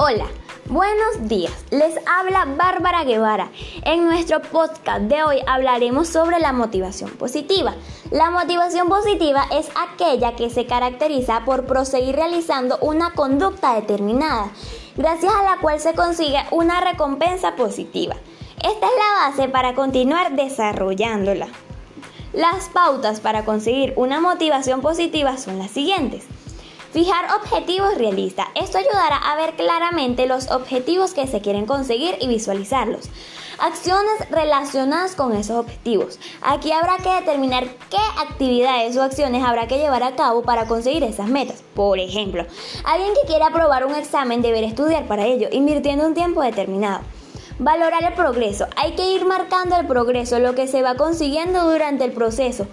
Hola, buenos días. Les habla Bárbara Guevara. En nuestro podcast de hoy hablaremos sobre la motivación positiva. La motivación positiva es aquella que se caracteriza por proseguir realizando una conducta determinada, gracias a la cual se consigue una recompensa positiva. Esta es la base para continuar desarrollándola. Las pautas para conseguir una motivación positiva son las siguientes. Fijar objetivos realistas. Esto ayudará a ver claramente los objetivos que se quieren conseguir y visualizarlos. Acciones relacionadas con esos objetivos. Aquí habrá que determinar qué actividades o acciones habrá que llevar a cabo para conseguir esas metas. Por ejemplo, alguien que quiera aprobar un examen deberá estudiar para ello, invirtiendo un tiempo determinado. Valorar el progreso. Hay que ir marcando el progreso, lo que se va consiguiendo durante el proceso,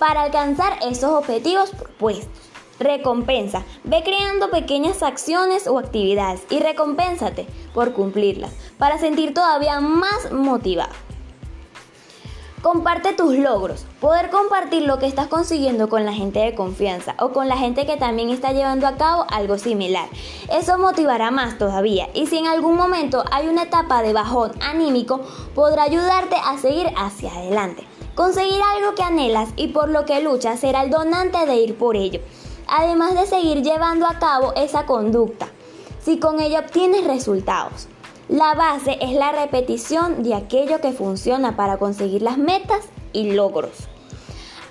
para alcanzar esos objetivos propuestos. Recompensa. Ve creando pequeñas acciones o actividades y recompénsate por cumplirlas para sentir todavía más motivado. Comparte tus logros. Poder compartir lo que estás consiguiendo con la gente de confianza o con la gente que también está llevando a cabo algo similar. Eso motivará más todavía. Y si en algún momento hay una etapa de bajón anímico, podrá ayudarte a seguir hacia adelante. Conseguir algo que anhelas y por lo que luchas será el donante de ir por ello además de seguir llevando a cabo esa conducta, si con ella obtienes resultados. La base es la repetición de aquello que funciona para conseguir las metas y logros.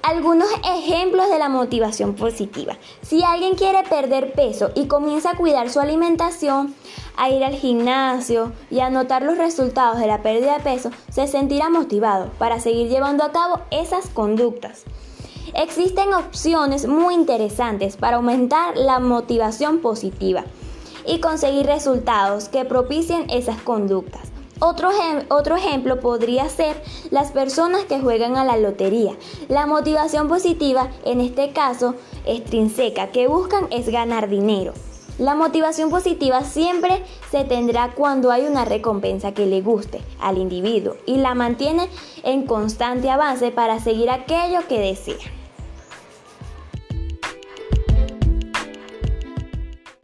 Algunos ejemplos de la motivación positiva. Si alguien quiere perder peso y comienza a cuidar su alimentación, a ir al gimnasio y a notar los resultados de la pérdida de peso, se sentirá motivado para seguir llevando a cabo esas conductas. Existen opciones muy interesantes para aumentar la motivación positiva y conseguir resultados que propicien esas conductas. Otro, otro, ejemplo podría ser las personas que juegan a la lotería. La motivación positiva, en este caso extrínseca, que buscan es ganar dinero. La motivación positiva siempre se tendrá cuando hay una recompensa que le guste al individuo y la mantiene en constante avance para seguir aquello que desea.